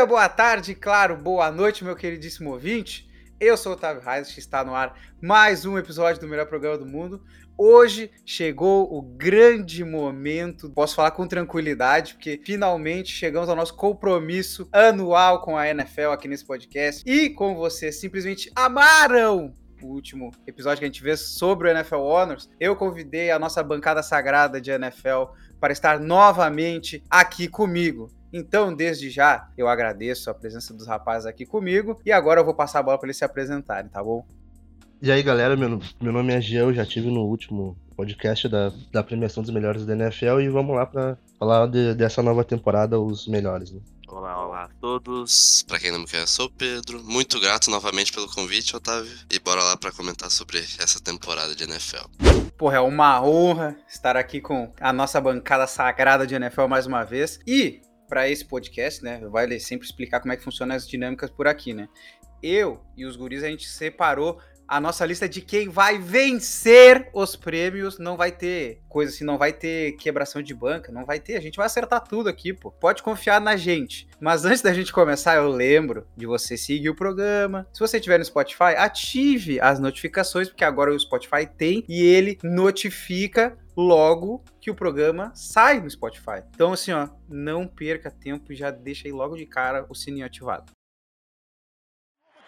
dia, boa tarde, claro, boa noite, meu queridíssimo ouvinte. Eu sou o Otávio Reis, está no ar mais um episódio do melhor programa do mundo. Hoje chegou o grande momento, posso falar com tranquilidade, porque finalmente chegamos ao nosso compromisso anual com a NFL aqui nesse podcast. E como vocês simplesmente amaram o último episódio que a gente vê sobre o NFL Honors, eu convidei a nossa bancada sagrada de NFL para estar novamente aqui comigo. Então, desde já, eu agradeço a presença dos rapazes aqui comigo e agora eu vou passar a bola para eles se apresentarem, tá bom? E aí, galera, meu, meu nome é Gia, eu já tive no último podcast da, da premiação dos melhores da NFL e vamos lá para falar de, dessa nova temporada, os melhores, né? Olá, olá a todos. Para quem não me conhece, sou o Pedro. Muito grato novamente pelo convite, Otávio. E bora lá para comentar sobre essa temporada de NFL. Porra, é uma honra estar aqui com a nossa bancada sagrada de NFL mais uma vez. E para esse podcast, né, vai sempre explicar como é que funcionam as dinâmicas por aqui, né? Eu e os guris a gente separou a nossa lista de quem vai vencer os prêmios. Não vai ter coisa assim, não vai ter quebração de banca, não vai ter. A gente vai acertar tudo aqui, pô. Pode confiar na gente. Mas antes da gente começar, eu lembro de você seguir o programa. Se você estiver no Spotify, ative as notificações, porque agora o Spotify tem e ele notifica logo que o programa sai no Spotify. Então, assim, ó, não perca tempo e já deixa aí logo de cara o sininho ativado.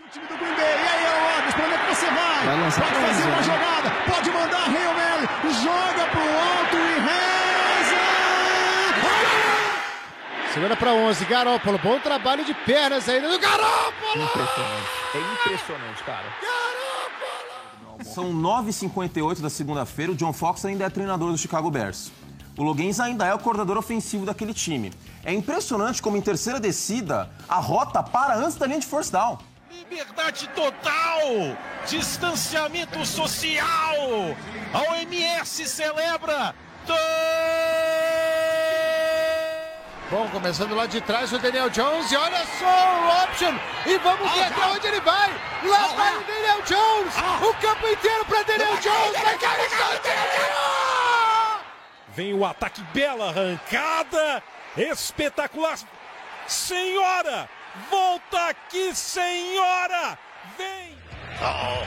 O time do Green Bay, e aí, Alves, pra onde é que você vai? Vai lançar pode fazer uma né? jogada, pode mandar, Hail Mary, joga pro alto e reza! Segura pra 11, Garópolo, bom trabalho de pernas aí do Garópolo! Impressionante. É impressionante, cara. São 9h58 da segunda-feira, o John Fox ainda é treinador do Chicago Bears. O Loggins ainda é o coordenador ofensivo daquele time. É impressionante como em terceira descida, a rota para antes da linha de force down. Liberdade total! Distanciamento social! A OMS celebra! Bom, começando lá de trás o Daniel Jones e olha só o option e vamos ver até onde ele vai. Lá vai o Daniel Jones, o campo inteiro para Daniel Jones, vai cair Vem o ataque, bela arrancada! Espetacular! Senhora! Volta aqui, senhora! Vem! Uh-oh.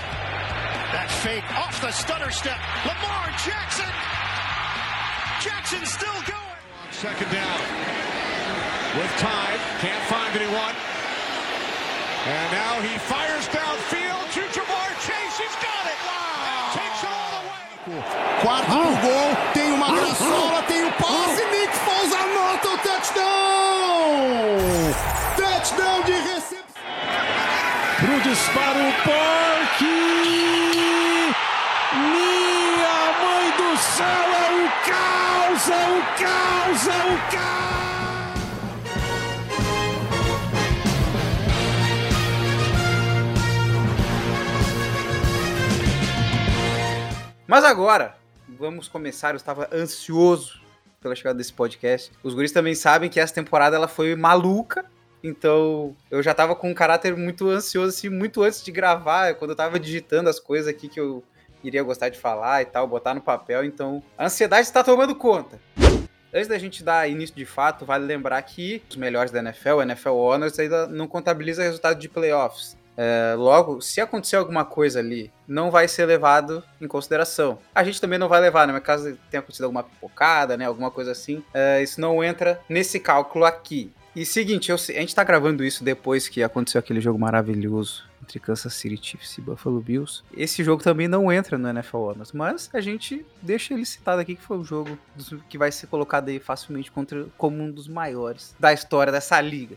That fake off the stutter step. Lamar Jackson. Jackson still going. Second down. With time. Can't find anyone. And now he fires downfield to Jamar Chase. He's got it. Wow. Takes it all away. Quarto pro gol. Tem uma graçola. Tem o passe. Nick Foles anota o touchdown. De recepção. Pro disparo, Parque! Minha mãe do céu, é o caos, é o caos, é o caos! Mas agora, vamos começar. Eu estava ansioso pela chegada desse podcast. Os guris também sabem que essa temporada ela foi maluca. Então, eu já tava com um caráter muito ansioso, assim, muito antes de gravar, quando eu tava digitando as coisas aqui que eu iria gostar de falar e tal, botar no papel. Então, a ansiedade está tomando conta. Antes da gente dar início de fato, vale lembrar que os melhores da NFL, o NFL Honors, ainda não contabiliza resultado de playoffs. É, logo, se acontecer alguma coisa ali, não vai ser levado em consideração. A gente também não vai levar, né? Mas caso tenha acontecido alguma pipocada, né? Alguma coisa assim, é, isso não entra nesse cálculo aqui. E seguinte, eu a gente tá gravando isso depois que aconteceu aquele jogo maravilhoso entre Kansas City Chiefs e Buffalo Bills. Esse jogo também não entra no NFL Honors, mas a gente deixa ele citado aqui que foi um jogo dos- que vai ser colocado aí facilmente contra, como um dos maiores da história dessa liga.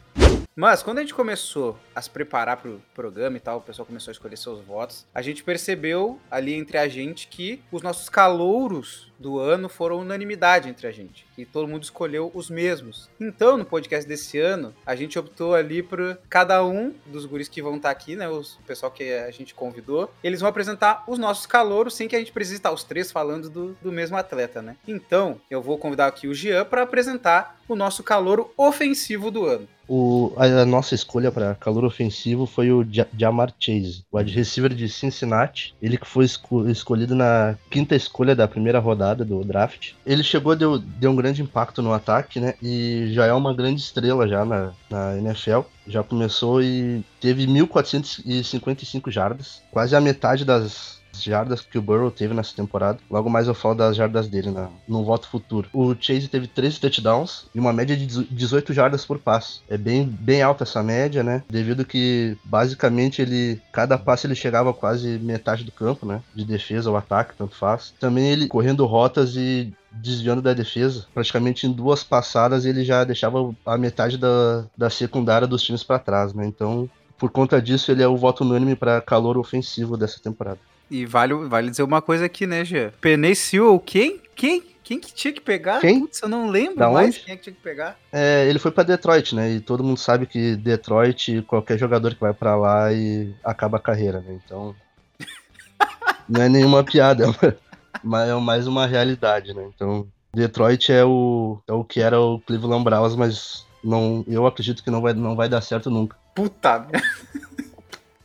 Mas quando a gente começou a se preparar pro programa e tal, o pessoal começou a escolher seus votos, a gente percebeu ali entre a gente que os nossos calouros do ano foram unanimidade entre a gente, que todo mundo escolheu os mesmos. Então, no podcast desse ano, a gente optou ali por cada um dos guris que vão estar aqui, né, os- o pessoal que a gente convidou, eles vão apresentar os nossos calouros sem que a gente precise estar os três falando do, do mesmo atleta, né? Então, eu vou convidar aqui o Jean para apresentar o nosso calouro ofensivo do ano. O, a, nossa escolha para calor ofensivo foi o Ja- Jamar Chase, o wide receiver de Cincinnati. Ele que foi esco- escolhido na quinta escolha da primeira rodada do draft. Ele chegou, deu, deu um grande impacto no ataque, né? E já é uma grande estrela já na, na NFL. Já começou e teve 1.455 jardas, quase a metade das jardas que o Burrow teve nessa temporada. Logo mais eu falo das jardas dele na, no voto futuro. O Chase teve 13 touchdowns e uma média de 18 jardas por passe. É bem, bem alta essa média, né? Devido que basicamente ele cada passe ele chegava quase metade do campo, né? De defesa ou ataque, tanto faz. Também ele correndo rotas e desviando da defesa. Praticamente em duas passadas ele já deixava a metade da, da secundária dos times para trás, né? Então, por conta disso, ele é o voto unânime para calor ofensivo dessa temporada. E vale, vale dizer uma coisa aqui, né, Gê? Penei Sewell, quem? Quem? Quem que tinha que pegar? Quem? Putz, eu não lembro Da mais onde? quem é que tinha que pegar. É, ele foi pra Detroit, né? E todo mundo sabe que Detroit, qualquer jogador que vai pra lá e acaba a carreira, né? Então. não é nenhuma piada, mas é mais uma realidade, né? Então, Detroit é o, é o que era o Cleveland Browns, mas não, eu acredito que não vai, não vai dar certo nunca. Puta merda.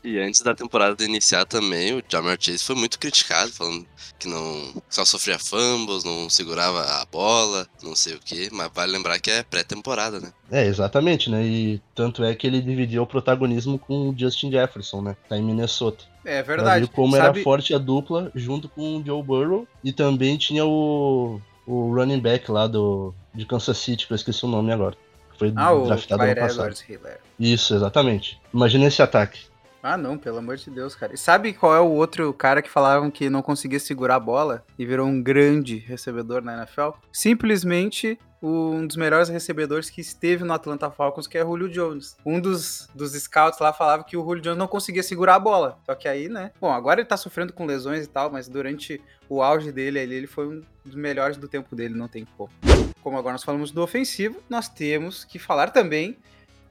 E antes da temporada iniciar também, o Jamar Chase foi muito criticado, falando que não só sofria fumbles, não segurava a bola, não sei o que, mas vale lembrar que é pré-temporada, né? É, exatamente, né? E tanto é que ele dividiu o protagonismo com o Justin Jefferson, né? Tá em Minnesota. É verdade. ver como Sabe- era forte a dupla junto com o Joe Burrow. E também tinha o, o running back lá do, de Kansas City, que eu esqueci o nome agora. Foi Ah, o draftado ano Clyde passado. Edwards Hiller. Isso, exatamente. Imagina esse ataque. Ah, não, pelo amor de Deus, cara. E sabe qual é o outro cara que falavam que não conseguia segurar a bola e virou um grande recebedor na NFL? Simplesmente um dos melhores recebedores que esteve no Atlanta Falcons, que é Julio Jones. Um dos, dos scouts lá falava que o Julio Jones não conseguia segurar a bola. Só que aí, né? Bom, agora ele tá sofrendo com lesões e tal, mas durante o auge dele ali, ele foi um dos melhores do tempo dele, não tem como. Como agora nós falamos do ofensivo, nós temos que falar também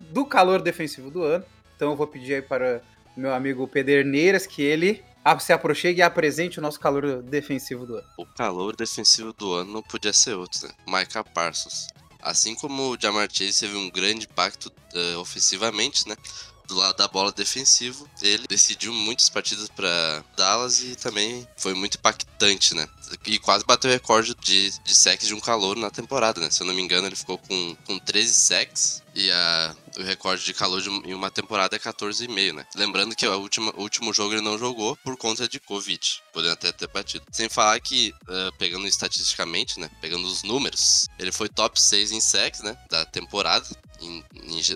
do calor defensivo do ano. Então eu vou pedir aí para o meu amigo Pederneiras que ele se aproxime e apresente o nosso calor defensivo do ano. O calor defensivo do ano não podia ser outro, né? Micah Parsons. Assim como o Jamar Chase teve um grande impacto eh, ofensivamente, né? Do lado da bola defensivo, ele decidiu muitas partidas para Dallas e também foi muito impactante, né? E quase bateu o recorde de, de sacks de um calor na temporada, né? Se eu não me engano, ele ficou com, com 13 sacks e a, o recorde de calor de, em uma temporada é 14,5, né? Lembrando que a última, o último jogo ele não jogou por conta de Covid, podendo até ter batido. Sem falar que, ah, pegando estatisticamente, né? Pegando os números, ele foi top 6 em sacks, né? Da temporada.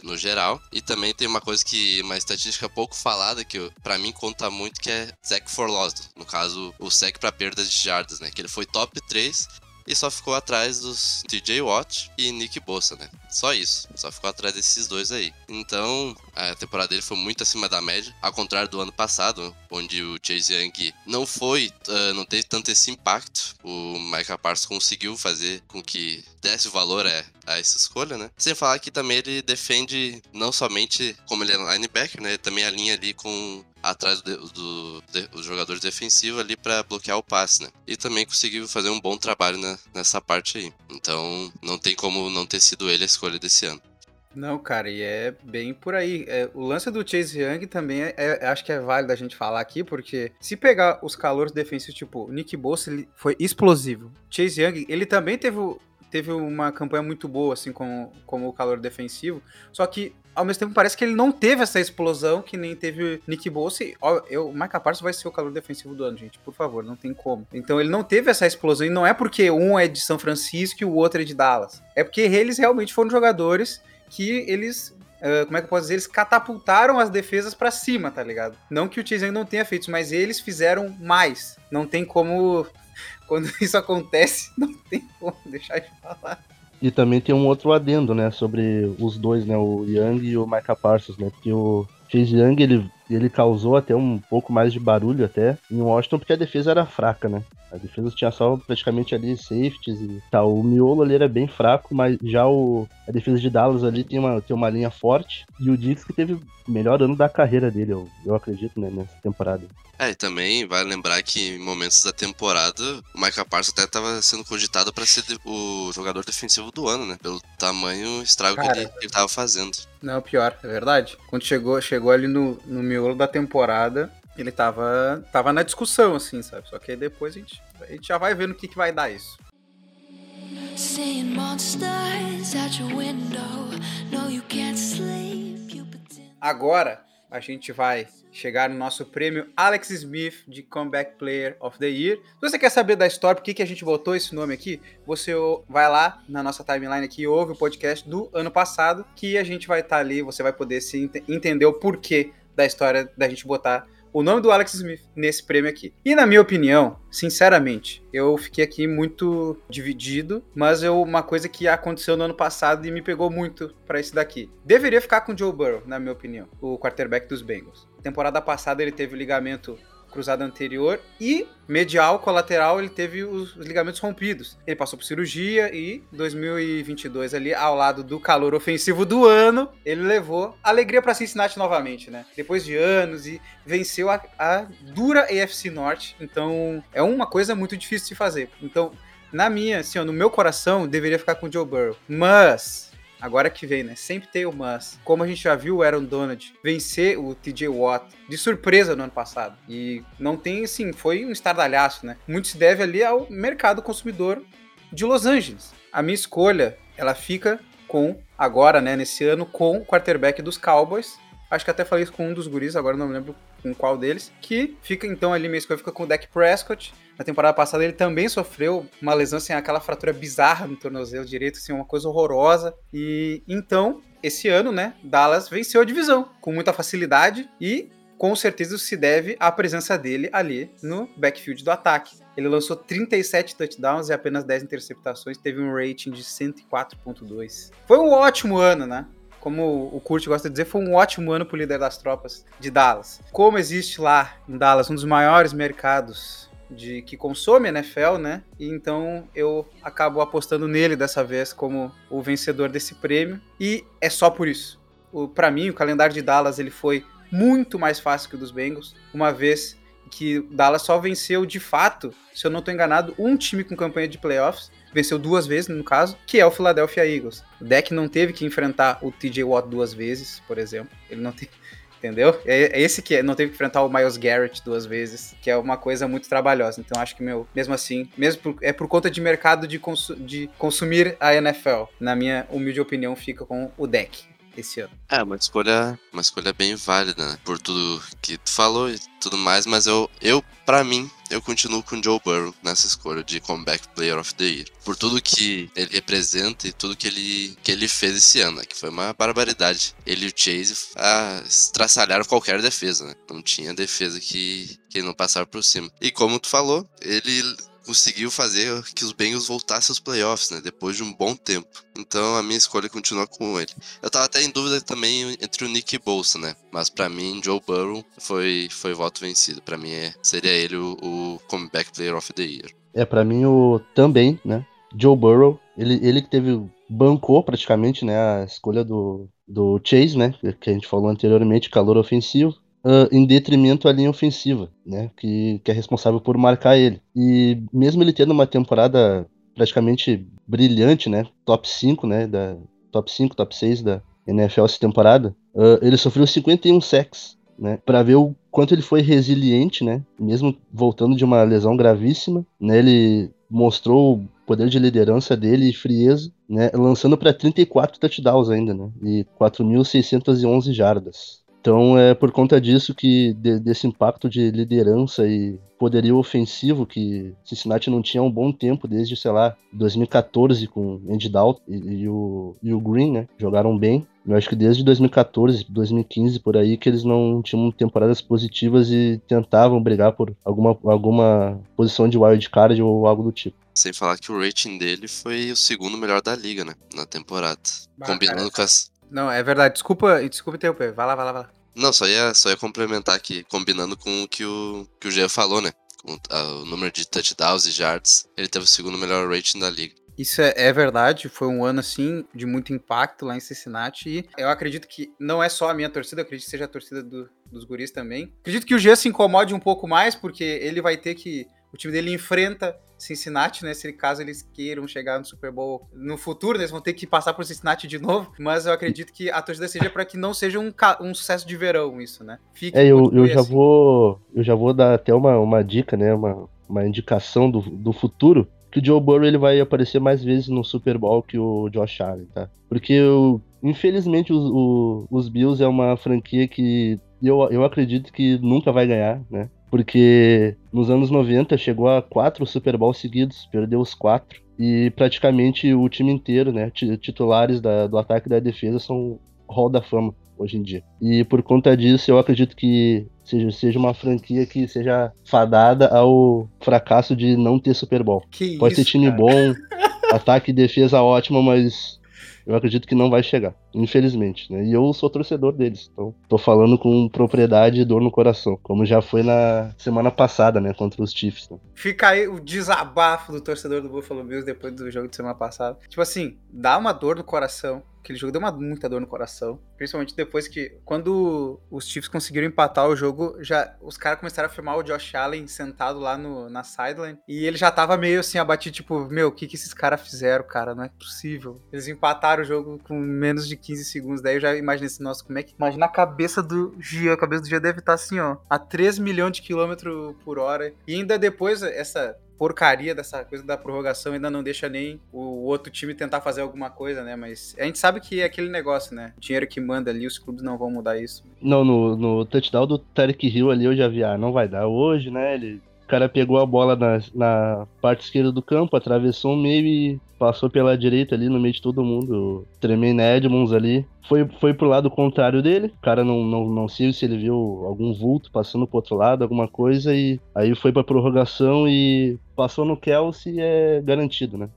no geral, e também tem uma coisa que, uma estatística pouco falada, que pra mim conta muito, que é sack for loss, no caso, o sack pra perda de jardas, né, que ele foi top 3 e só ficou atrás dos TJ Watt e Nick Bossa, né? Só isso. Só ficou atrás desses dois aí. Então, a temporada dele foi muito acima da média, ao contrário do ano passado, onde o Chase Young não foi, ah, não teve tanto esse impacto. O Micah Parsons conseguiu fazer com que desse valor a, a essa escolha, né? Sem falar que também ele defende não somente como ele é linebacker, né? Também alinha ali com atrás do, do, dos jogadores defensivos ali para bloquear o passe, né? E também conseguiu fazer um bom trabalho na- nessa parte aí. Então, não tem como não ter sido ele a escolha desse ano. Não, cara, e é bem por aí. É, o lance do Chase Young também é, é- acho que é válido a gente falar aqui, porque se pegar os calores defensivos, tipo, Nick ele foi explosivo. Chase Young, ele também teve, teve uma campanha muito boa, assim, como, como o calor defensivo, só que ao mesmo tempo parece que ele não teve essa explosão que nem teve Nick eu, o Micah Parsons vai ser o calor defensivo do ano, gente, por favor, não tem como. Então ele não teve essa explosão, e não é porque um é de São Francisco e o outro é de Dallas. É porque eles realmente foram jogadores que eles. ah, como é que eu posso dizer? Eles catapultaram as defesas pra cima, tá ligado? Não que o Chase não tenha feito, mas eles fizeram mais. Não tem como. Quando isso acontece, não tem como deixar de falar. E também tem um outro adendo, né, sobre os dois, né, o Young e o Micah Parsons, né, porque o Chase Young, ele, ele causou até um pouco mais de barulho até em Washington, porque a defesa era fraca, né. A defesa tinha só praticamente ali safeties e tal. O miolo ali era bem fraco, mas já o, a defesa de Dallas ali tem uma, tem uma linha forte. E o Dix que teve o melhor ano da carreira dele, eu, eu acredito, né, nessa temporada. É, e também vale lembrar que em momentos da temporada, o Micah Parsons até estava sendo cogitado para ser o jogador defensivo do ano, né? Pelo tamanho estrago que Cara. ele, que ele tava fazendo. Não, pior, é verdade. Quando chegou, chegou ali no, no miolo da temporada, ele tava, tava na discussão, assim, sabe? Só que aí depois a gente, a gente já vai vendo o que, que vai dar isso. Agora a gente vai chegar no nosso prêmio Alex Smith de Comeback Player of the Year. Se você quer saber da história, por que, que a gente botou esse nome aqui, você vai lá na nossa timeline aqui e ouve o podcast do ano passado, que a gente vai estar ali, você vai poder se ente- entender o porquê da história da gente botar o nome do Alex Smith nesse prêmio aqui. E na minha opinião, sinceramente, eu fiquei aqui muito dividido, mas eu, uma coisa que aconteceu no ano passado e me pegou muito pra esse daqui. Deveria ficar com o Joe Burrow, na minha opinião, o quarterback dos Bengals. Temporada passada ele teve o ligamento cruzado anterior e medial colateral ele teve os, os ligamentos rompidos. Ele passou por cirurgia e 2022 ali ao lado do calor ofensivo do ano, ele levou alegria para Cincinnati novamente, né? Depois de anos e venceu a, a dura AFC Norte. Então é uma coisa muito difícil de fazer. Então na minha, assim, ó, no meu coração deveria ficar com o Joe Burrow, mas Agora que vem, né? Sempre tem o mas. Como a gente já viu o Aaron Donald vencer o TJ Watt de surpresa no ano passado. E não tem, assim, foi um estardalhaço, né? Muito se deve ali ao mercado consumidor de Los Angeles. A minha escolha, ela fica com, agora, né, nesse ano, com o quarterback dos Cowboys. Acho que até falei isso com um dos guris, agora não me lembro com qual deles. Que fica, então, ali, minha escolha fica com o Dak Prescott. Na temporada passada ele também sofreu uma lesão, assim, aquela fratura bizarra no tornozelo direito, assim, uma coisa horrorosa. E então, esse ano, né, Dallas venceu a divisão com muita facilidade e com certeza se deve à presença dele ali no backfield do ataque. Ele lançou 37 touchdowns e apenas 10 interceptações, teve um rating de 104.2. Foi um ótimo ano, né? Como o Kurt gosta de dizer, foi um ótimo ano para o líder das tropas de Dallas. Como existe lá em Dallas um dos maiores mercados de que consome NFL, né? E então eu acabo apostando nele dessa vez como o vencedor desse prêmio e é só por isso. Para mim, o calendário de Dallas ele foi muito mais fácil que o dos Bengals, uma vez que Dallas só venceu de fato, se eu não estou enganado, um time com campanha de playoffs, venceu duas vezes no caso, que é o Philadelphia Eagles. O deck não teve que enfrentar o TJ Watt duas vezes, por exemplo. Ele não teve Entendeu? É, esse que é, não teve que enfrentar o Miles Garrett duas vezes, que é uma coisa muito trabalhosa. Então acho que, meu, mesmo assim, mesmo por, é por conta de mercado de, consu, de consumir a NFL, na minha humilde opinião, fica com o deck esse ano. É, uma escolha, uma escolha bem válida, né? Por tudo que tu falou e tudo mais, mas eu, eu para mim, eu continuo com Joe Burrow nessa escolha de Comeback Player of the Year. Por tudo que ele representa e tudo que ele, que ele fez esse ano, né? Que foi uma barbaridade. Ele e o Chase ah, estraçalharam qualquer defesa, né? Não tinha defesa que, que não passava por cima. E como tu falou, ele conseguiu fazer que os Bengals voltassem aos playoffs, né? Depois de um bom tempo. Então a minha escolha continua com ele. Eu tava até em dúvida também entre o Nick e Bolsa, né? Mas para mim, Joe Burrow foi, foi voto vencido. Para mim, é, seria ele o, o Comeback Player of the Year. É, para mim, o também, né? Joe Burrow, ele, ele que teve. bancou praticamente, né? A escolha do, do Chase, né? Que a gente falou anteriormente, calor ofensivo. Uh, em detrimento à linha ofensiva, né? Que, que é responsável por marcar ele. E mesmo ele tendo uma temporada praticamente brilhante, né? Top 5, né? Da, top 5, top 6 da NFL essa temporada. Uh, ele sofreu 51 sacks, né? Para ver o quanto ele foi resiliente, né? Mesmo voltando de uma lesão gravíssima, né? Ele mostrou o poder de liderança dele e frieza, né? Lançando para 34 touchdowns ainda, né? E 4.611 jardas. Então é por conta disso que de, desse impacto de liderança e poderio ofensivo que Cincinnati não tinha há um bom tempo, desde, sei lá, 2014 com Andy Dalton e, e, o, e o Green, né? Jogaram bem. Eu acho que desde 2014, 2015, por aí, que eles não tinham temporadas positivas e tentavam brigar por alguma, alguma posição de wild card ou algo do tipo. Sem falar que o rating dele foi o segundo melhor da liga, né? Na temporada. Bah, Combinando cara. com as. Não, é verdade. Desculpa, desculpa interromper. Vai lá, vai lá, vai lá. Não, só ia, só ia complementar aqui, combinando com o que o, que o Jean falou, né? com ah, o número de touchdowns e yards, ele teve o segundo melhor rating da liga. Isso é, é verdade, foi um ano assim de muito impacto lá em Cincinnati e eu acredito que não é só a minha torcida, acredito que seja a torcida do- dos guris também. Acredito que o Jean se incomode um pouco mais porque ele vai ter que o time dele enfrenta Cincinnati, né? Se caso eles queiram chegar no Super Bowl no futuro, né, eles vão ter que passar por Cincinnati de novo. Mas eu acredito que a torcida seja para que não seja um, um sucesso de verão isso, né? Fique É, eu, eu já assim. vou. Eu já vou dar até uma, uma dica, né? Uma, uma indicação do, do futuro. Que o Joe Burrow ele vai aparecer mais vezes no Super Bowl que o Josh Allen, tá? Porque eu, infelizmente os, o- os Bills é uma franquia que eu, eu acredito que nunca vai ganhar, né? Porque nos anos 90 chegou a quatro Super Bowls seguidos, perdeu os quatro. E praticamente o time inteiro, né? ti- Titulares da- do ataque e da defesa são Hall da Fama hoje em dia. E por conta disso, eu acredito que seja, seja uma franquia que seja fadada ao fracasso de não ter Super Bowl. Que Pode isso, ter time cara. bom, ataque e defesa ótima, mas eu acredito que não vai chegar, infelizmente. Né? E eu sou torcedor deles, então tô falando com propriedade e dor no coração, como já foi na semana passada, né, contra os Chiefs. né? Fica aí o desabafo do torcedor do Buffalo Bills depois do jogo de semana passada. Tipo assim, dá uma dor no coração. Aquele jogo deu uma muita dor no coração. Principalmente depois que, quando os Chiefs conseguiram empatar o jogo, já os caras começaram a filmar o Josh Allen sentado lá no, na sideline. E ele já tava meio assim abatido, tipo, meu, o que, que esses caras fizeram, cara? Não é possível. Eles empataram o jogo com menos de 15 segundos. Daí eu já imaginei assim, nossa, como é que. Imagina a cabeça do Gia. A cabeça do Gia deve estar assim, ó, a 3 milhões de quilômetros por hora. E ainda depois, essa porcaria dessa coisa da prorrogação ainda não deixa nem o outro time tentar fazer alguma coisa, né? Mas a gente sabe que é aquele negócio, né? O dinheiro que manda ali, os clubes não vão mudar isso. Não, no, no touchdown do Tarek Hill ali eu já vi, ah, não vai dar hoje, né? Ele, o cara pegou a bola na, na parte esquerda do campo, atravessou o meio e passou pela direita ali no meio de todo mundo. Tremaine Edmonds ali. Foi, foi pro lado contrário dele. O cara não, não, não sei se ele viu algum vulto passando pro outro lado, alguma coisa. E aí foi pra prorrogação e passou no Kelsey é garantido, né?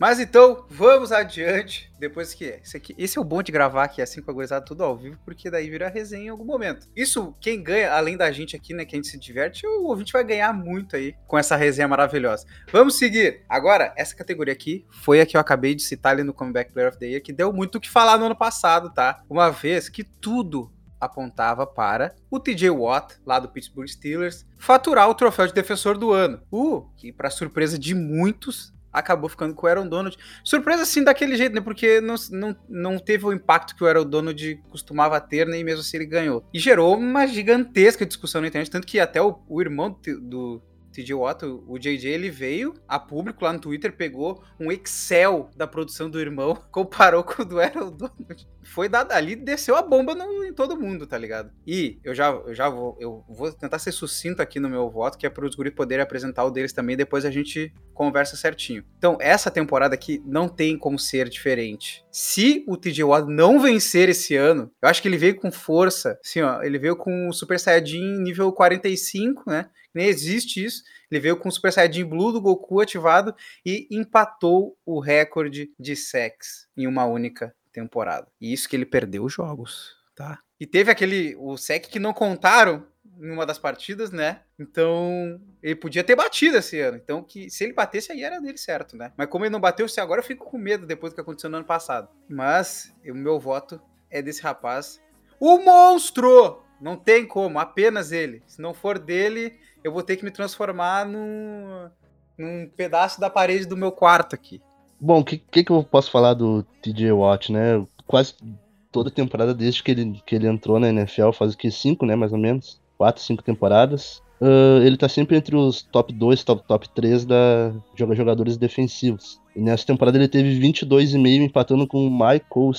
Mas então, vamos adiante. Depois que esse aqui, esse é o bom de gravar aqui assim com a gurizada tudo ao vivo, porque daí vira resenha em algum momento. Isso, quem ganha, além da gente aqui, né, que a gente se diverte, o ouvinte vai ganhar muito aí com essa resenha maravilhosa. Vamos seguir. Agora, essa categoria aqui foi a que eu acabei de citar ali no Comeback Player of the Year, que deu muito o que falar no ano passado, tá? Uma vez que tudo apontava para o TJ Watt, lá do Pittsburgh Steelers, faturar o troféu de defensor do ano. O que, para surpresa de muitos, acabou ficando com o Aaron Donald. Surpresa assim daquele jeito, né? Porque não, não, não teve o impacto que o Aaron Donald costumava ter, nem mesmo assim ele ganhou. E gerou uma gigantesca discussão na internet, tanto que até o, o irmão do, do TJ Watt, o JJ, ele veio a público lá no Twitter, pegou um Excel da produção do irmão, comparou com o do Aaron Donald. Foi dado ali, desceu a bomba no- em todo mundo, tá ligado? E eu já, eu já vou, eu vou tentar ser sucinto aqui no meu voto, que é para os guris poderem apresentar o deles também, depois a gente conversa certinho. Então, essa temporada aqui não tem como ser diferente. Se o TJ Watt não vencer esse ano, eu acho que ele veio com força, assim, ó, ele veio com o Super Saiyajin nível 45, né? Nem existe isso. Ele veio com o Super Saiyajin Blue do Goku ativado e empatou o recorde de sex em uma única temporada. E isso que ele perdeu os jogos, tá? E teve aquele o sec que não contaram em uma das partidas, né? Então, ele podia ter batido esse ano. Então, que se ele batesse aí era dele certo, né? Mas como ele não bateu, se agora eu fico com medo depois do que aconteceu no ano passado. Mas o meu voto é desse rapaz. O monstro! Não tem como, apenas ele. Se não for dele, eu vou ter que me transformar num, num pedaço da parede do meu quarto aqui. Bom, o que, que, que eu posso falar do TJ Watt, né? Quase toda temporada desde que ele, que ele entrou na NFL, faz o que? Cinco, né? Mais ou menos. Quatro, cinco temporadas. Ah, ele tá sempre entre os top 2, top, top 3 da joga- jogadores defensivos. E nessa temporada ele teve 22,5 empatando com o Michael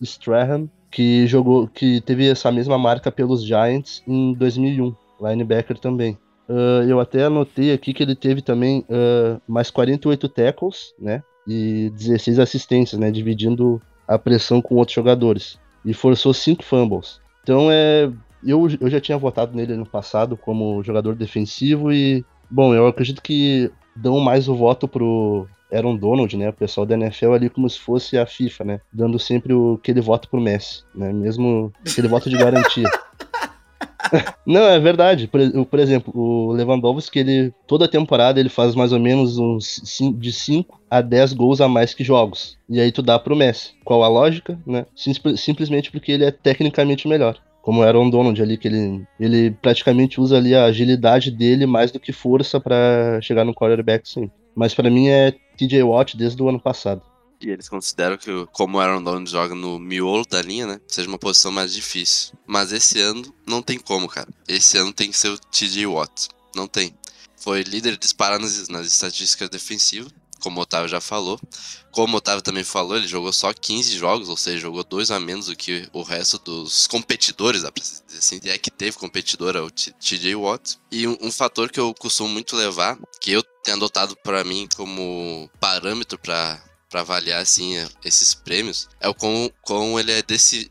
Strahan, que jogou, que teve essa mesma marca pelos Giants em 2001, linebacker também. Ah, eu até anotei aqui que ele teve também ah, mais 48 tackles, né? E 16 assistências, né? Dividindo a pressão com outros jogadores. E forçou 5 fumbles. Então é. Eu, eu já tinha votado nele no passado como jogador defensivo e. Bom, eu acredito que dão mais o voto pro Aaron Donald, né? O pessoal da NFL ali como se fosse a FIFA, né? Dando sempre o, aquele voto pro Messi, né? Mesmo aquele voto de garantia. Não, é verdade. Por, por, exemplo, o Lewandowski, ele toda temporada ele faz mais ou menos uns de 5 a 10 gols a mais que jogos. E aí tu dá pro Messi. Qual a lógica, né? simplesmente porque ele é tecnicamente melhor como era o Donald ali, que ele, ele praticamente usa ali a agilidade dele mais do que força para chegar no quarterback, sim. Mas para mim é TJ Watt desde o ano passado. E eles consideram que, como o Aaron Donald joga no miolo da linha, né? Seja uma posição mais difícil. Mas esse ano não tem como, cara. Esse ano tem que ser o TJ Watt. Não tem. Foi líder disparado nas, nas estatísticas defensivas como o Otávio já falou. Como o Otávio também falou, ele jogou só 15 jogos, ou seja, jogou dois a menos do que o resto dos competidores, assim, é que teve competidor, é o TJ Watt. E um, um, fator que eu costumo muito levar, que eu tenho adotado para mim como parâmetro para para avaliar assim esses prêmios é o quão, quão ele é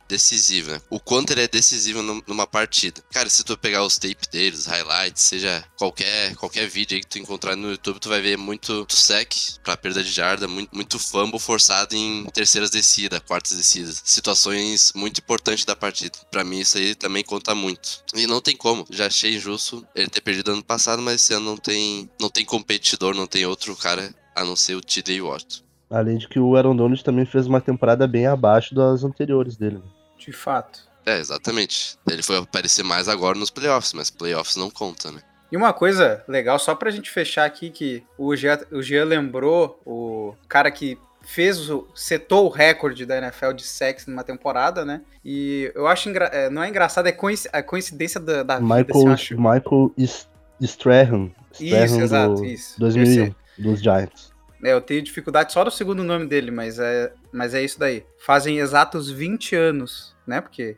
decisivo, né? O quanto ele é decisivo numa partida. Cara, se tu pegar os tape dele, os highlights, seja qualquer qualquer vídeo aí que tu encontrar no YouTube, tu vai ver muito sec para perda de jarda, muito, muito fumble forçado em terceiras descidas, quartas descidas, situações muito importantes da partida. Para mim isso aí também conta muito. E não tem como, já achei injusto ele ter perdido ano passado, mas esse ano não tem não tem competidor, não tem outro cara a não ser o TD Watt. Além de que o Aaron Donald também fez uma temporada bem abaixo das anteriores dele. Né? De fato. É, exatamente. Ele foi aparecer mais agora nos playoffs, mas playoffs não conta, né? E uma coisa legal, só pra gente fechar aqui, que o Jean, o Jean lembrou o cara que fez o. setou o recorde da NFL de sexo numa temporada, né? E eu acho engra, é, não é engraçado, é a coincidência da, da Michael, vida, assim, Michael Strahan. Strahan isso, exato, isso. 2001, dos Giants. É, eu tenho dificuldade só do segundo nome dele, mas é, mas é isso daí. Fazem exatos 20 anos, né? Porque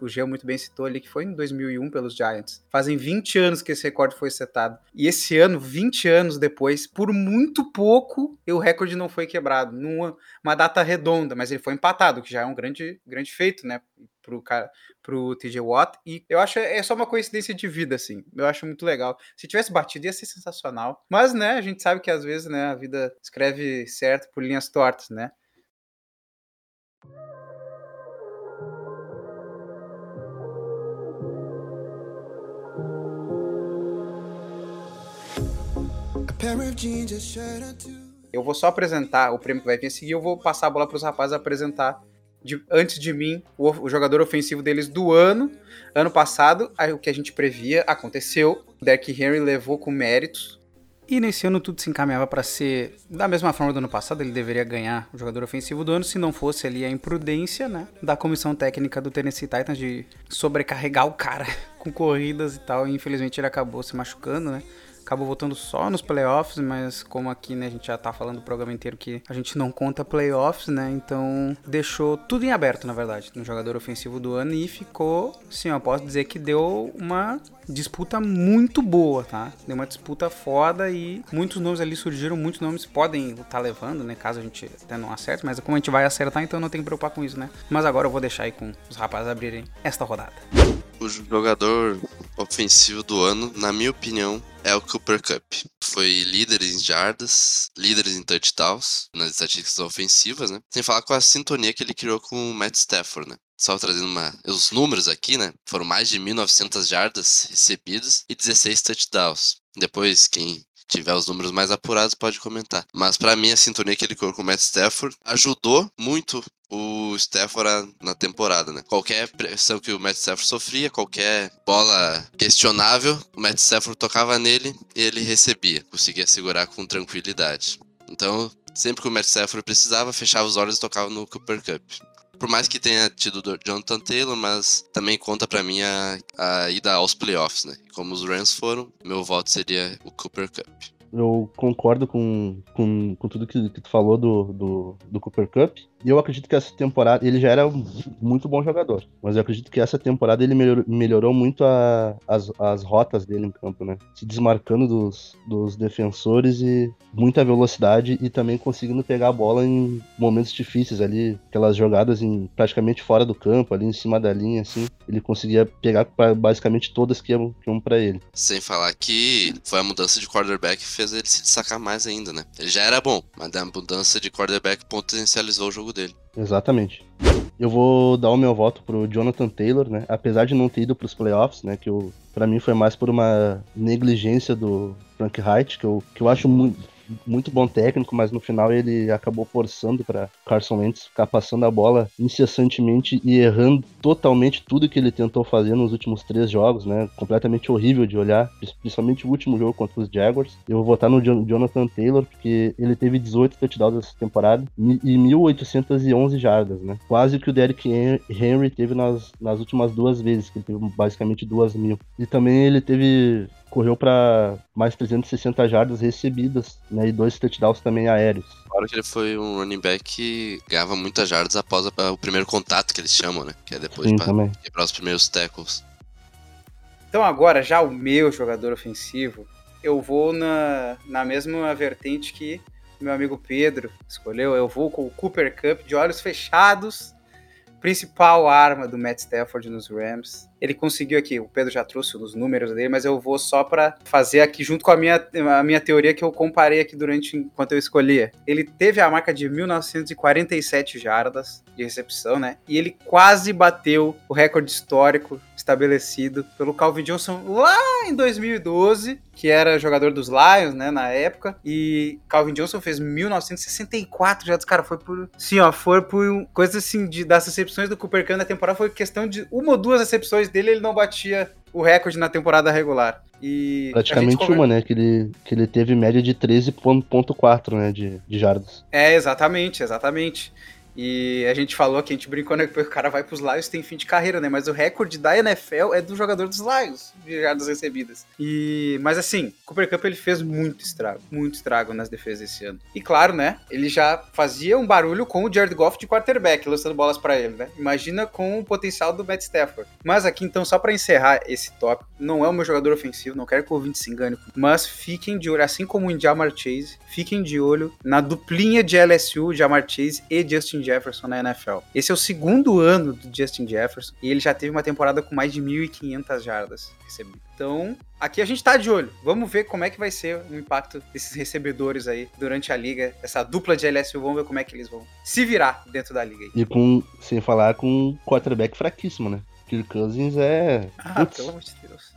o Geo muito bem citou ali que foi em 2001 pelos Giants. Fazem 20 anos que esse recorde foi setado. E esse ano, 20 anos depois, por muito pouco, o recorde não foi quebrado. Numa uma data redonda, mas ele foi empatado, que já é um grande, grande feito, né? Pro, cara, pro TJ Watt. E eu acho é só uma coincidência de vida, assim. Eu acho muito legal. Se tivesse batido, ia ser sensacional. Mas, né, a gente sabe que às vezes, né, a vida escreve certo por linhas tortas, né? Eu vou só apresentar o prêmio que vai vir a seguir. Eu vou passar a bola para os rapazes apresentar de, antes de mim, o, o, jogador ofensivo deles do ano. Ano passado, aí, o que a gente previa aconteceu. O Derrick Henry levou com méritos. E nesse ano tudo se encaminhava para ser da mesma forma do ano passado, ele deveria ganhar o jogador ofensivo do ano, se não fosse ali a imprudência, né, da comissão técnica do Tennessee Titans de sobrecarregar o cara com corridas e tal, e infelizmente ele acabou se machucando, né? Acabou voltando só nos playoffs, mas como aqui, né, a gente já tá falando o programa inteiro que a gente não conta playoffs, né? Então deixou tudo em aberto, na verdade, no jogador ofensivo do ano e ficou, sim, eu posso dizer que deu uma disputa muito boa, tá? Deu uma disputa foda e muitos nomes ali surgiram, muitos nomes podem estar tá levando, né? Caso a gente até não acerte, mas como a gente vai acertar, então não tem que preocupar com isso, né? Mas agora eu vou deixar aí com os rapazes abrirem esta rodada. O jogador ofensivo do ano, na minha opinião, é o Cooper Cup. Foi líder em jardas, líder em touchdowns nas estatísticas ofensivas, né? Sem falar com a sintonia que ele criou com o Matt Stafford, né? Só trazendo uma... os números aqui, né? Foram mais de 1.900 jardas recebidas e 16 touchdowns. Depois, quem tiver os números mais apurados, pode comentar. Mas para mim, a sintonia que ele colocou com o Matt Stafford ajudou muito o Stafford na temporada, né? Qualquer pressão que o Matt Stafford sofria, qualquer bola questionável, o Matt Stafford tocava nele e ele recebia, conseguia segurar com tranquilidade. Então, sempre que o Matt Stafford precisava, fechava os olhos e tocava no Cooper Cup por mais que tenha tido o Jonathan Taylor, mas também conta para mim a, a, ida aos playoffs, né? Como os Rams foram, meu voto seria o Cooper Cup. Eu concordo com, com, com tudo que, que tu falou do, do, do Cooper Cup. E eu acredito que essa temporada. Ele já era um muito bom jogador. Mas eu acredito que essa temporada ele melhorou, melhorou muito a, as, as rotas dele em campo, né? Se desmarcando dos, dos defensores e muita velocidade e também conseguindo pegar a bola em momentos difíceis ali. Aquelas jogadas em, praticamente fora do campo, ali em cima da linha, assim. Ele conseguia pegar basicamente todas que iam, que iam pra ele. Sem falar que foi a mudança de quarterback que fez ele se destacar mais ainda, né? Ele já era bom, mas a mudança de quarterback potencializou o jogo dele. Exatamente. eu vou dar o meu voto pro Jonathan Taylor, né? Apesar de não ter ido pros playoffs, né? Que eu, pra mim foi mais por uma negligência do Frank Wright, que eu, que eu acho muito muito bom técnico, mas no final ele acabou forçando para Carson Wentz ficar passando a bola incessantemente e errando totalmente tudo que ele tentou fazer nos últimos três jogos, né? Completamente horrível de olhar, principalmente o último jogo contra os Jaguars. Eu vou votar no Jonathan Taylor porque ele teve 18 touchdowns essa temporada e 1.811 jardas, né? Quase que o Derrick Henry teve nas, nas últimas duas vezes, que ele teve basicamente duas mil. E também ele teve correu para mais 360 jardas recebidas, né, e dois touchdowns também aéreos. Claro que ele foi um running back que ganhava muitas jardas após a, o primeiro contato que eles chamam, né, que é depois Sim, para também. quebrar os primeiros tackles. Então agora, já o meu jogador ofensivo, eu vou na, na mesma vertente que meu amigo Pedro escolheu. Eu vou com o Cooper Cup de olhos fechados, principal arma do Matt Stafford nos Rams. Ele conseguiu aqui, o Pedro já trouxe os números dele, mas eu vou só para fazer aqui junto com a minha, a minha teoria que eu comparei aqui durante enquanto eu escolhia. Ele teve a marca de 1947 jardas de recepção, né? E ele quase bateu o recorde histórico estabelecido pelo Calvin Johnson lá em 2012, que era jogador dos Lions, né, na época. E Calvin Johnson fez 1964 jardas, cara, foi por, sim, ó, foi por coisa assim de das recepções do Cooper Cup na temporada foi questão de uma ou duas recepções dele, ele não batia o recorde na temporada regular. E Praticamente conver- uma, né? Que ele, que ele teve média de 13.4, né? De, de jardas. É, exatamente, exatamente. E a gente falou que a gente brincou, né? Que o cara vai pros Lions tem fim de carreira, né? Mas o recorde da NFL é do jogador dos Lions, de jardas recebidas. E, mas assim, Cooper Cup ele fez muito estrago, muito estrago nas defesas esse ano. E claro, né? Ele já fazia um barulho com o Jared Goff de quarterback, lançando bolas pra ele, né? Imagina com o potencial do Matt Stafford. Mas aqui, então, só pra encerrar esse tópico, não é o meu jogador ofensivo, não quero que o ouvinte se engane, mas fiquem de olho, assim como o Jamar Chase, fiquem de olho na duplinha de LSU, Jamar Chase e Justin Jefferson na NFL. Esse é o segundo ano do Justin Jefferson e ele já teve uma temporada com mais de 1.500 jardas recebidas. Então, aqui a gente tá de olho. Vamos ver como é que vai ser o impacto desses recebedores aí durante a liga, essa dupla de LSU, vamos ver como é que eles vão se virar dentro da liga aí. E com, sem falar com um quarterback fraquíssimo, né? Kirk Cousins é. Ah, pelo amor de Deus.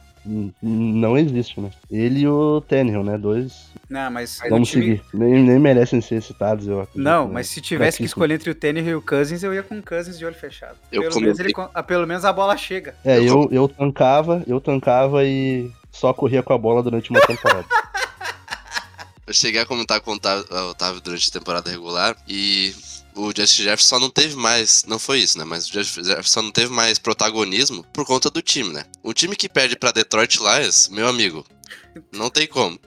Não existe, né? Ele e o Tannehill, né? Dois. Não, mas Vamos time- seguir. Nem, nem merecem ser citados, eu acredito. Não, né? mas se tivesse que escolher entre o Tannehill e o Cousins, eu ia com o Cousins de olho fechado. Eu pelo, menos ele, pelo menos a bola chega. É, Eu eu, eu tancava, eu tancava e só corria com a bola durante uma temporada. Eu cheguei a comentar com o Otávio, o Otávio durante a temporada regular e o Justin Jefferson só não teve mais. Não foi isso, né? Mas o Justin Jefferson não teve mais protagonismo por conta do time, né? O time que perde pra Detroit Lions, meu amigo, não tem como.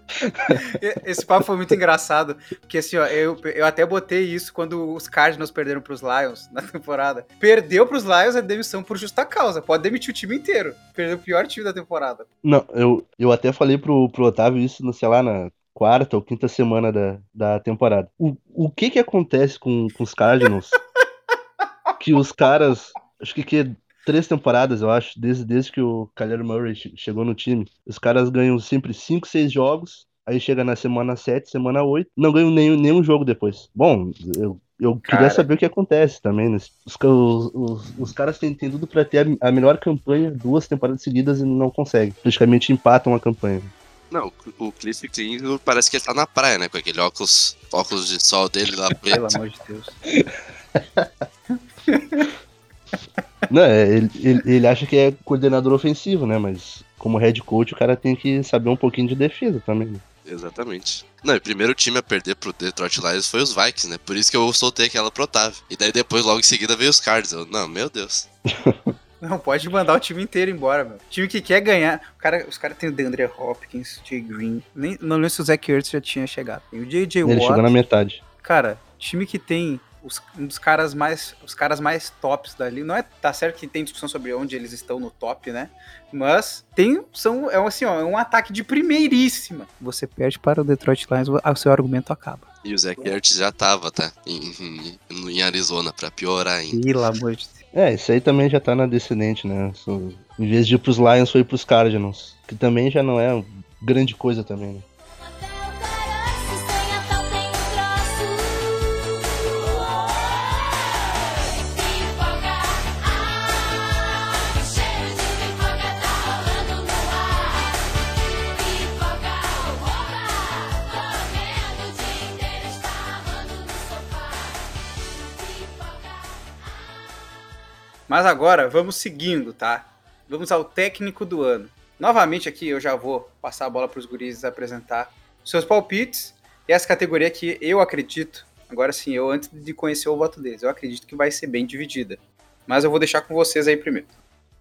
Esse papo foi muito engraçado, porque assim, ó, eu, eu até botei isso quando os Cardinals perderam pros Lions na temporada. Perdeu pros Lions a demissão por justa causa. Pode demitir o time inteiro. Perdeu o pior time da temporada. Não, eu, eu até falei pro, pro Otávio isso, no, sei lá, na quarta ou quinta semana da, da temporada. O, o que que acontece com, com os Cardinals? que os caras, acho que, que é três temporadas, eu acho, desde, desde que o Kyler Murray che- chegou no time, os caras ganham sempre cinco, seis jogos, aí chega na semana 7, semana 8, não ganham nenhum, nenhum jogo depois. Bom, eu, eu queria Cara. saber o que acontece também. né? Os, os, os, os caras têm, têm tudo pra ter a, a melhor campanha duas temporadas seguidas e não conseguem. Praticamente empatam a campanha. Não, o Cliff Kingsbury parece que ele tá na praia, né? Com aquele óculos, óculos de sol dele lá Pelo preto. amor de Deus. Não, é, ele, ele, ele acha que é coordenador ofensivo, né? Mas como head coach, o cara tem que saber um pouquinho de defesa também. né? Exatamente. Não, e o primeiro time a perder pro Detroit Lions foi os Vikings, né? Por isso que eu soltei aquela pro Otávio. E daí depois, logo em seguida, veio os Cards. Eu, não, meu Deus. Não, pode mandar o time inteiro embora, meu. Time que quer ganhar. O cara, os caras têm o DeAndre Hopkins, Jay Green. Nem, não lembro se o Zach Ertz já tinha chegado. Tem o J.J. Ele chegou Watt. na metade. Cara, time que tem os, um dos caras mais os caras mais tops dali. Não é tá certo que tem discussão sobre onde eles estão no top, né? Mas tem são é um, assim, ó, é um ataque de primeiríssima. Você perde para o Detroit Lions, o seu argumento acaba. E o Zach Ertz já tava, tá? Em, em, em Arizona, pra piorar ainda. Pelo amor de Deus. É, isso aí também já tá na descendente, né? Em vez de ir pros Lions, foi pros Cardinals. Que também já não é grande coisa também, né? Mas agora vamos seguindo, tá? Vamos ao técnico do ano. Novamente aqui eu já vou passar a bola para os guris apresentar seus palpites e essa categoria que eu acredito, agora sim, eu antes de conhecer o voto deles, eu acredito que vai ser bem dividida. Mas eu vou deixar com vocês aí primeiro.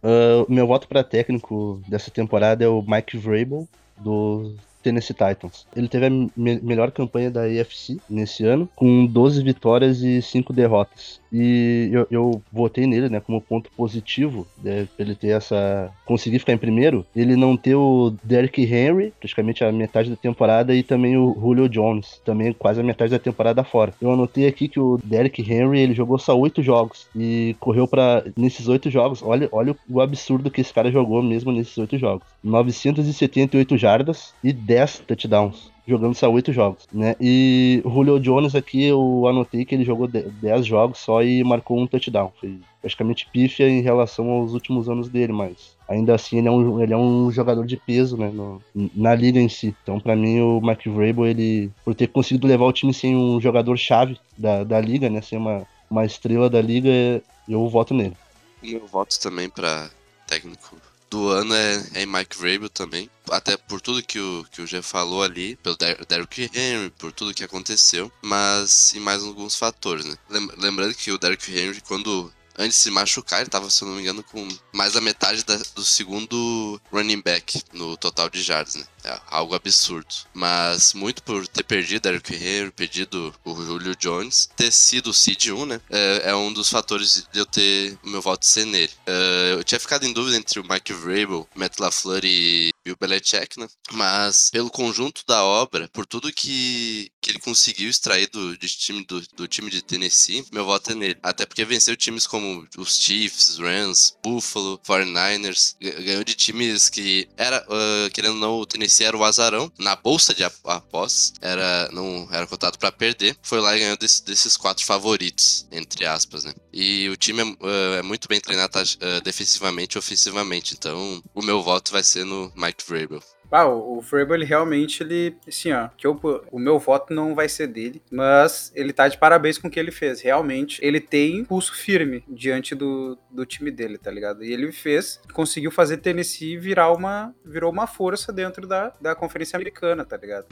Uh, meu voto para técnico dessa temporada é o Mike Vrabel, do Tennessee Titans. Ele teve a me melhor campanha da AFC nesse ano, com 12 vitórias e 5 derrotas. E eu, eu votei nele, né, como ponto positivo, né, ele ter essa. conseguir ficar em primeiro, ele não ter o Derrick Henry, praticamente a metade da temporada, e também o Julio Jones, também quase a metade da temporada fora. Eu anotei aqui que o Derrick Henry, ele jogou só oito jogos e correu para nesses oito jogos, olha, olha o absurdo que esse cara jogou mesmo nesses oito jogos. 978 jardas e 10 touchdowns jogando só oito jogos, né? E o Julio Jones aqui eu anotei que ele jogou 10 jogos só e marcou um touchdown. Foi praticamente pífia em relação aos últimos anos dele, mas ainda assim ele é um, ele é um jogador de peso, né? No, na liga em si. Então, para mim, o Mike Vrabel, ele, por ter conseguido levar o time sem um jogador chave da, da liga, né? Sem uma, uma estrela da liga, eu voto nele. Meu voto também para técnico do ano é, é Mike Vrabel também. Até por tudo que o, que o Jeff falou ali, pelo Der Derrick Henry, por tudo que aconteceu, mas e mais alguns fatores, né? Lembrando que o Derrick Henry, quando antes de se machucar, ele tava, se eu não me engano, com mais da metade da, do segundo running back no total de jardas, né? É algo absurdo. Mas muito por ter perdido Derrick Henry, perdido o Julio Jones, ter sido o seed 1, né? É, é, um dos fatores de eu ter o meu voto ser nele. É, eu tinha ficado em dúvida entre o Mike Vrabel, Matt LaFleur e Bill Belichick, né? Mas pelo conjunto da obra, por tudo que, que ele conseguiu extrair do, de time, do, do time de Tennessee, meu voto é nele. Até porque venceu times como os Chiefs, Rams, Buffalo, 49ers, ganhou de times que era, uh, querendo ou não, o Tennessee era o azarão na bolsa de apostas, era, não era cotado para perder, foi lá e ganhou desse, desses quatro favoritos, entre aspas, né? E o time é, é muito bem treinado uh, defensivamente e ofensivamente, então o meu voto vai ser no Mike Vrabel. Ah, o, o ele realmente, ele, assim, ó, que eu, o meu voto não vai ser dele, mas ele tá de parabéns com o que ele fez. Realmente, ele tem pulso firme diante do, do time dele, tá ligado? E ele fez, conseguiu fazer Tennessee virar uma, virou uma força dentro da, da Conferência Americana, tá ligado?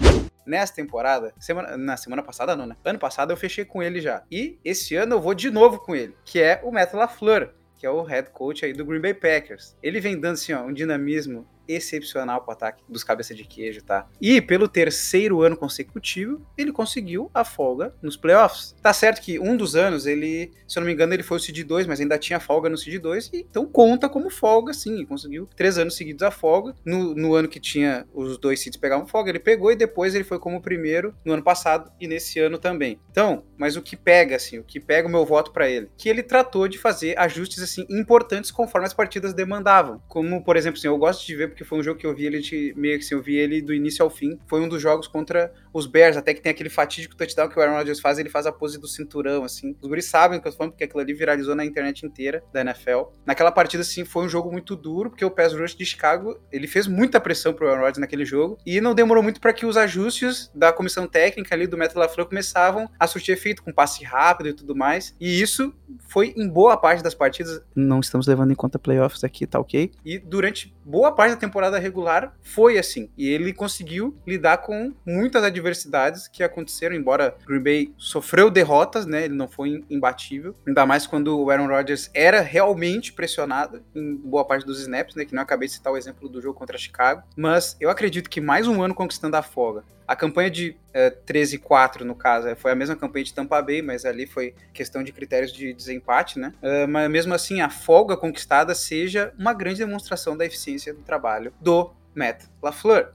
Nessa temporada, semana, na semana passada não, né? Ano passado eu fechei com ele já. E esse ano eu vou de novo com ele, que é o Matt LaFleur que é o head coach aí do Green Bay Packers. Ele vem dando assim, ó, um dinamismo excepcional para o ataque dos cabeça de queijo, tá? E pelo terceiro ano consecutivo, ele conseguiu a folga nos playoffs. Tá certo que um dos anos, ele, se eu não me engano, ele foi o Seed 2, mas ainda tinha folga no Seed 2, e então conta como folga, sim. Conseguiu três anos seguidos a folga. No, no ano que tinha os dois Seeds pegavam folga, ele pegou e depois ele foi como primeiro no ano passado e nesse ano também. Então, mas o que pega, assim, o que pega o meu voto para ele? Que ele tratou de fazer ajustes, assim, importantes conforme as partidas demandavam. Como, por exemplo, assim, eu gosto de ver porque foi um jogo que eu vi ele de, meio que assim, eu vi ele do início ao fim. Foi um dos jogos contra os Bears, até que tem aquele fatídico touchdown que o Aaron Rodgers faz, ele faz a pose do cinturão, assim. Os guris sabem o que eu tô falando, porque aquilo ali viralizou na internet inteira da NFL. Naquela partida, assim, foi um jogo muito duro, porque o pass rush de Chicago, ele fez muita pressão pro Aaron Rodgers naquele jogo, e não demorou muito para que os ajustes da comissão técnica ali do Metal LaFleur começavam a surtir efeito, com passe rápido e tudo mais. E isso foi em boa parte das partidas. Não estamos levando em conta playoffs aqui, tá ok? E durante boa parte da temporada regular foi assim. E ele conseguiu lidar com muitas adversidades que aconteceram, embora Green Bay sofreu derrotas, né? Ele não foi imbatível. Ainda mais quando o Aaron Rodgers era realmente pressionado em boa parte dos snaps, né? Que não acabei de citar o exemplo do jogo contra Chicago. Mas eu acredito que mais um ano conquistando a folga. A campanha de é, 13-4, no caso, foi a mesma campanha de Tampa Bay, mas ali foi questão de critérios de desempate, né? Uh, mas mesmo assim, a folga conquistada seja uma grande demonstração da eficiência do trabalho do Matt LaFleur.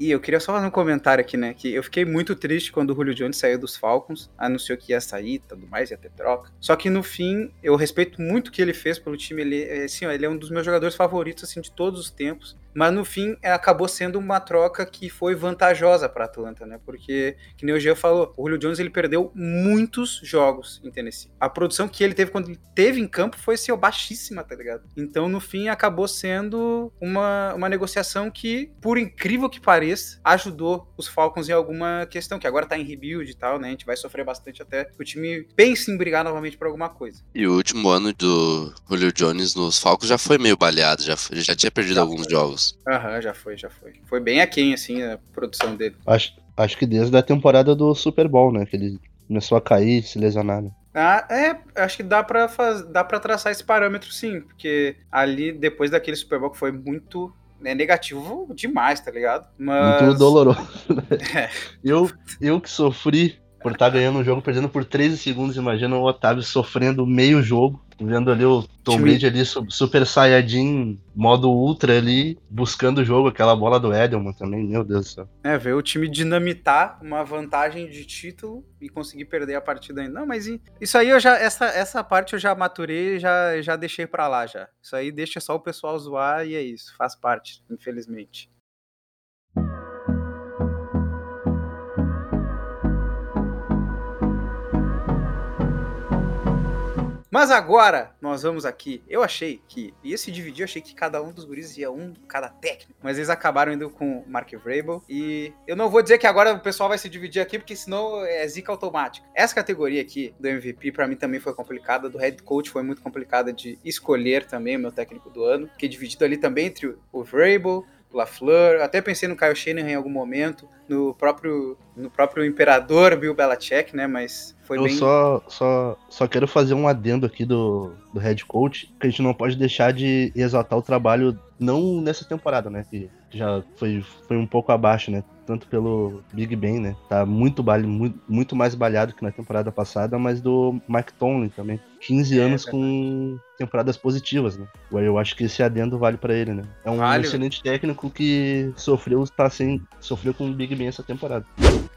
E eu queria só fazer um comentário aqui, né? Que eu fiquei muito triste quando o Julio Jones saiu dos Falcons, anunciou que ia sair e tudo mais, ia ter troca. Só que no fim, eu respeito muito o que ele fez pelo time. Ele, é, assim, ó, ele é um dos meus jogadores favoritos, assim, de todos os tempos. Mas no fim é, acabou sendo uma troca que foi vantajosa para Atlanta, né? Porque, que nem o Jean falou, o Julio Jones ele perdeu muitos jogos em Tennessee. A produção que ele teve quando ele teve em campo foi assim, ó, baixíssima, tá ligado? Então, no fim, acabou sendo uma, uma negociação que, por incrível que pareça, ajudou os Falcons em alguma questão, que agora tá em rebuild e tal, né? A gente vai sofrer bastante até o time pense em brigar novamente por alguma coisa. E o último ano do Julio Jones nos Falcons já foi meio baleado, já, foi- já tinha perdido Já alguns foi. jogos. Aham, já foi, já foi. Foi bem aquém, assim, a produção dele. Acho, acho que desde a temporada do Super Bowl, né? Que ele começou a cair, se lesionar. né? Ah, é, acho que dá pra, faz... dá pra traçar esse parâmetro sim, porque ali, depois daquele Super Bowl que foi muito né, negativo demais, tá ligado? Mas... Muito doloroso. É. Eu, eu que sofri por estar ganhando um jogo, perdendo por 13 segundos, imagina o Otávio sofrendo meio jogo, vendo ali o Tom Brady ali, su- super saiyajin, modo ultra ali, buscando o jogo, aquela bola do Edelman também, meu Deus do céu. É, ver o time dinamitar uma vantagem de título e conseguir perder a partida ainda. Não, mas isso aí eu já, essa, essa parte eu já maturei, já, já deixei pra lá já. Isso aí deixa só o pessoal zoar e é isso, faz parte, infelizmente. Mas agora nós vamos aqui. Eu achei que ia se dividir, eu achei que cada um dos guris ia um, cada técnico. Mas eles acabaram indo com o Mark Vrabel. E eu não vou dizer que agora o pessoal vai se dividir aqui, porque senão é zica automática. Essa categoria aqui do MVP pra mim também foi complicada. Do head coach foi muito complicada de escolher também o meu técnico do ano. Fiquei dividido ali também entre o- Vrabel, LaFleur. Até pensei no Kyle Shanahan em algum momento. No próprio, no próprio imperador Bill Belichick, né? Mas foi eu bem... só, só, só quero fazer um adendo aqui do, do head coach, que a gente não pode deixar de exaltar o trabalho, não nessa temporada, né? Que já foi, foi um pouco abaixo, né? Tanto pelo Big Ben, né? Tá muito, muito, muito mais balhado que na temporada passada, mas do Mike Tomlin também. 15 É, anos verdade. com temporadas positivas, né? Eu acho que esse adendo vale pra ele, né? É um Vale. excelente técnico que sofreu, tá sem, sofreu com o Big Ben essa temporada.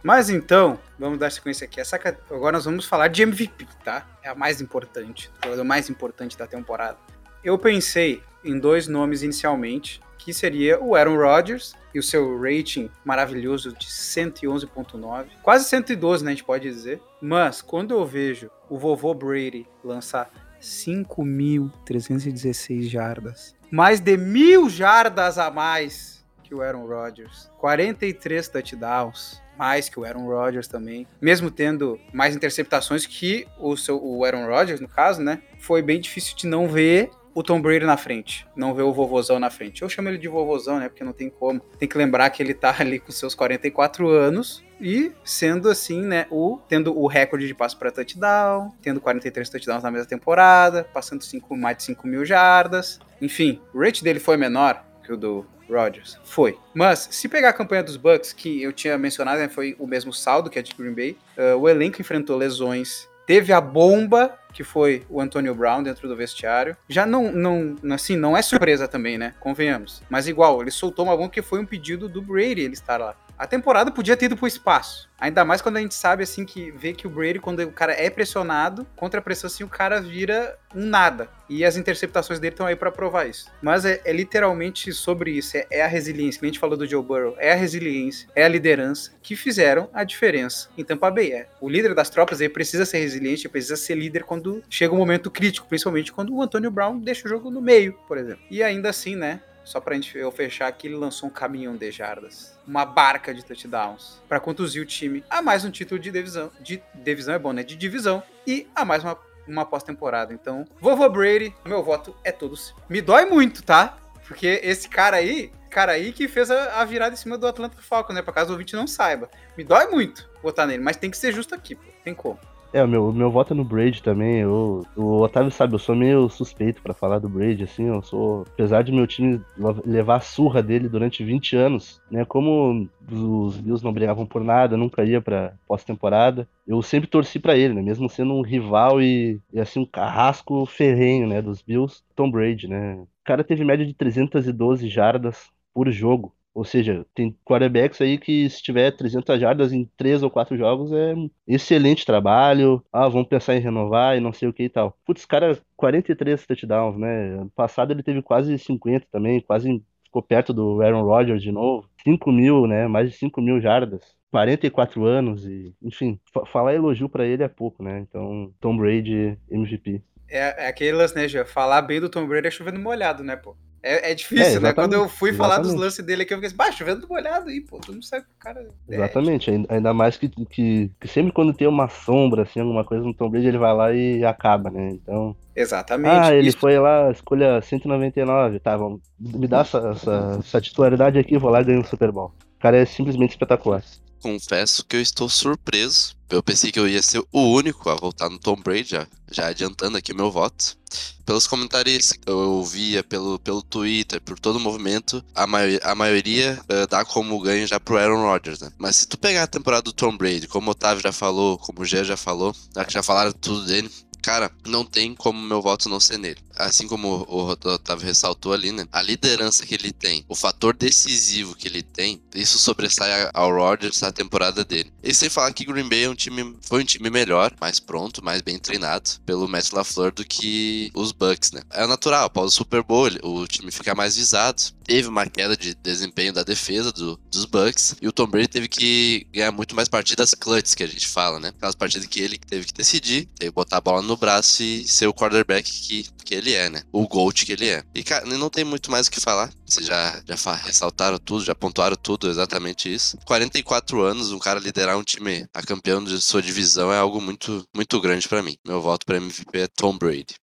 Mas então, vamos dar sequência aqui. Essa, agora nós vamos falar de MVP, tá? É a mais importante, o jogador mais importante da temporada. Eu pensei em dois nomes inicialmente, que seria o Aaron Rodgers e o seu rating maravilhoso de 111.9, quase 112, né, a gente pode dizer. Mas quando eu vejo o vovô Brady lançar 5.316 jardas, mais de mil jardas a mais que o Aaron Rodgers, 43 touchdowns, mais que o Aaron Rodgers também, mesmo tendo mais interceptações que o seu o Aaron Rodgers, no caso, né? Foi bem difícil de não ver o Tom Brady na frente, não ver o vovozão na frente. Eu chamo ele de vovozão, né? Porque não tem como. Tem que lembrar que ele tá ali com seus 44 anos e sendo assim, né, o tendo o recorde de passo para touchdown, tendo 43 touchdowns na mesma temporada, passando cinco, mais de 5 mil jardas. Enfim, o rate dele foi menor que o do Rodgers. Foi. Mas, se pegar a campanha dos Bucks, que eu tinha mencionado, né, foi o mesmo saldo que a de Green Bay, uh, o elenco enfrentou lesões, teve a bomba, que foi o Antonio Brown dentro do vestiário. Já não, não, assim, não é surpresa também, né? Convenhamos. Mas igual, ele soltou uma bomba que foi um pedido do Brady ele estar lá. A temporada podia ter ido pro espaço. Ainda mais quando a gente sabe, assim, que vê que o Brady, quando o cara é pressionado, contra a pressão, assim, o cara vira um nada. E as interceptações dele estão aí pra provar isso. Mas é, é literalmente sobre isso. É, é a resiliência, que a gente falou do Joe Burrow. É a resiliência, é a liderança que fizeram a diferença em Tampa Bay. É. O líder das tropas aí precisa ser resiliente, precisa ser líder quando chega um momento crítico, principalmente quando o Antonio Brown deixa o jogo no meio, por exemplo. E ainda assim, né? Só pra gente eu fechar aqui, ele lançou um caminhão de jardas. Uma barca de touchdowns. Pra conduzir o time a mais um título de divisão. De divisão é bom, né? De divisão. E a mais uma, uma pós-temporada. Então, vovô Brady, meu voto é todo seu. Me dói muito, tá? Porque esse cara aí, cara aí que fez a, a virada em cima do Atlanta Falcons, né? Pra caso o ouvinte não saiba. Me dói muito votar nele, mas tem que ser justo aqui, pô. Tem como. É, o meu, meu voto é no Brady também. Eu, o Otávio sabe, eu sou meio suspeito pra falar do Brady, assim. Eu sou. Apesar de meu time levar a surra dele durante 20 anos, né? Como os Bills não brigavam por nada, nunca ia pra pós-temporada, eu sempre torci pra ele, né? Mesmo sendo um rival e, e assim, um carrasco ferrenho, né? Dos Bills, Tom Brady, né? O cara teve média de 312 jardas por jogo. Ou seja, tem quarterbacks aí que se tiver 300 jardas em 3 ou 4 jogos é excelente trabalho. Ah, vamos pensar em renovar e não sei o que e tal. Putz, cara, 43 touchdowns, né? Ano passado ele teve quase 50 também, quase ficou perto do Aaron Rodgers de novo. 5 mil, né? Mais de 5 mil jardas. 44 anos e, enfim, fa- falar elogio pra ele é pouco, né? Então, Tom Brady MVP. É, é aquele lance, né, Jean? Falar bem do Tom Brady é chovendo molhado, né, pô? É, é difícil, É, né? Quando eu fui falar dos exatamente. lances dele aqui, eu fiquei assim, chovendo molhado aí, pô. Tu não sabe o cara. é, Exatamente, ainda- ainda mais que, que, que sempre quando tem uma sombra, assim, alguma coisa no Tom Brady, ele vai lá e acaba, né? Então, exatamente. ah, ele Isso- foi lá, escolha 199, tá, vamos, me dá essa, essa, essa titularidade aqui, vou lá e ganho o Super Bowl. Cara é simplesmente espetacular. Confesso que eu estou surpreso. Eu pensei que eu ia ser o único a votar no Tom Brady, já, já adiantando aqui meu voto. Pelos comentários que eu via pelo, pelo Twitter, por todo o movimento, a, mai a maioria eh, dá como ganho já pro Aaron Rodgers, né? Mas se tu pegar a temporada do Tom Brady, como o Otávio já falou, como o Gé já falou, já que já falaram tudo dele, Cara, não tem como meu voto não ser nele. Assim como o Otávio ressaltou ali, né? A liderança que ele tem, o fator decisivo que ele tem, isso sobressai ao Rodgers na temporada dele. E sem falar que Green Bay é um time, foi um time melhor, mais pronto, mais bem treinado pelo Matt LaFleur do que os Bucks, né? É natural, após o Super Bowl, o time fica mais visado. Teve uma queda de desempenho da defesa do- dos Bucks e o Tom Brady teve que ganhar muito mais partidas clutches que a gente fala, né? Aquelas partidas que ele teve que decidir, teve que botar a bola no braço e ser o quarterback que, que ele é, né? O GOAT que ele é. E, cara, não tem muito mais o que falar. Vocês já, já ressaltaram tudo, já pontuaram tudo, exatamente isso. 44 anos, um cara liderar um time a campeão de sua divisão é algo muito, muito grande pra mim. Meu voto pra MVP é Tom Brady.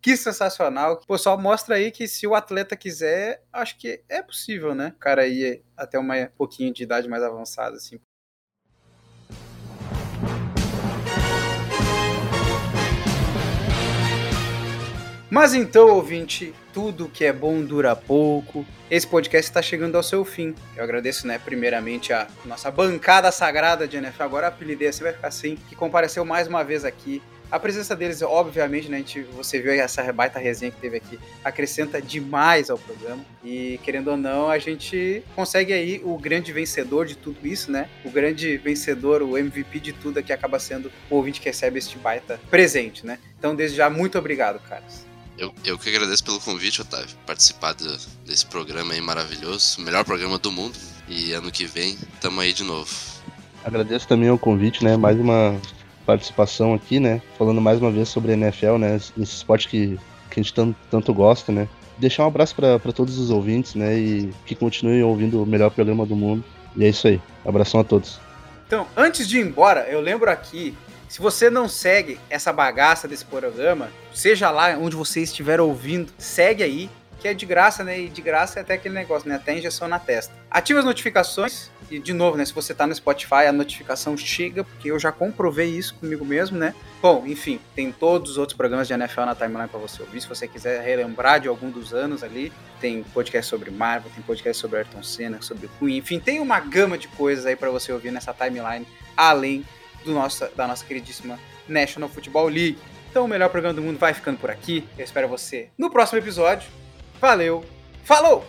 Que sensacional. Pô, só mostra aí que se o atleta quiser, acho que é possível, né? O cara ir até uma pouquinho de idade mais avançada, assim. Mas então, ouvinte, tudo que é bom dura pouco. Esse podcast está chegando ao seu fim. Eu agradeço, né, primeiramente a nossa bancada sagrada de NFL, agora apelidei assim, vai ficar assim, que compareceu mais uma vez aqui. A presença deles, obviamente, né, a gente, você viu aí essa baita resenha que teve aqui, acrescenta demais ao programa. E, querendo ou não, a gente consegue aí o grande vencedor de tudo isso, né? O grande vencedor, o MVP de tudo aqui acaba sendo o ouvinte que recebe este baita presente, né? Então, desde já, muito obrigado, caras. Eu, eu que agradeço pelo convite, Otávio. Participar do- desse programa aí maravilhoso. O melhor programa do mundo. E ano que vem, tamo aí de novo. Agradeço também o convite, né? Mais uma participação aqui, né? Falando mais uma vez sobre a NFL, né? Esse esporte que, que a gente tanto, tanto gosta, né? Deixar um abraço para todos os ouvintes, né? E que continuem ouvindo o melhor programa do mundo. E é isso aí. Abração a todos. Então, antes de ir embora, eu lembro aqui, se você não segue essa bagaça desse programa, seja lá onde você estiver ouvindo, segue aí, que é de graça, né? E de graça é até aquele negócio, né? Até injeção na testa. Ative as notificações. E, de novo, né? Se você tá no Spotify, a notificação chega, porque eu já comprovei isso comigo mesmo, né? Bom, enfim, tem todos os outros programas de NFL na timeline para você ouvir. Se você quiser relembrar de algum dos anos ali, tem podcast sobre Marvel, tem podcast sobre Ayrton Senna, sobre Queen, enfim, tem uma gama de coisas aí para você ouvir nessa timeline, além do nossa, da nossa queridíssima National Football League. Então, o melhor programa do mundo vai ficando por aqui. Eu espero você no próximo episódio. Valeu, falou!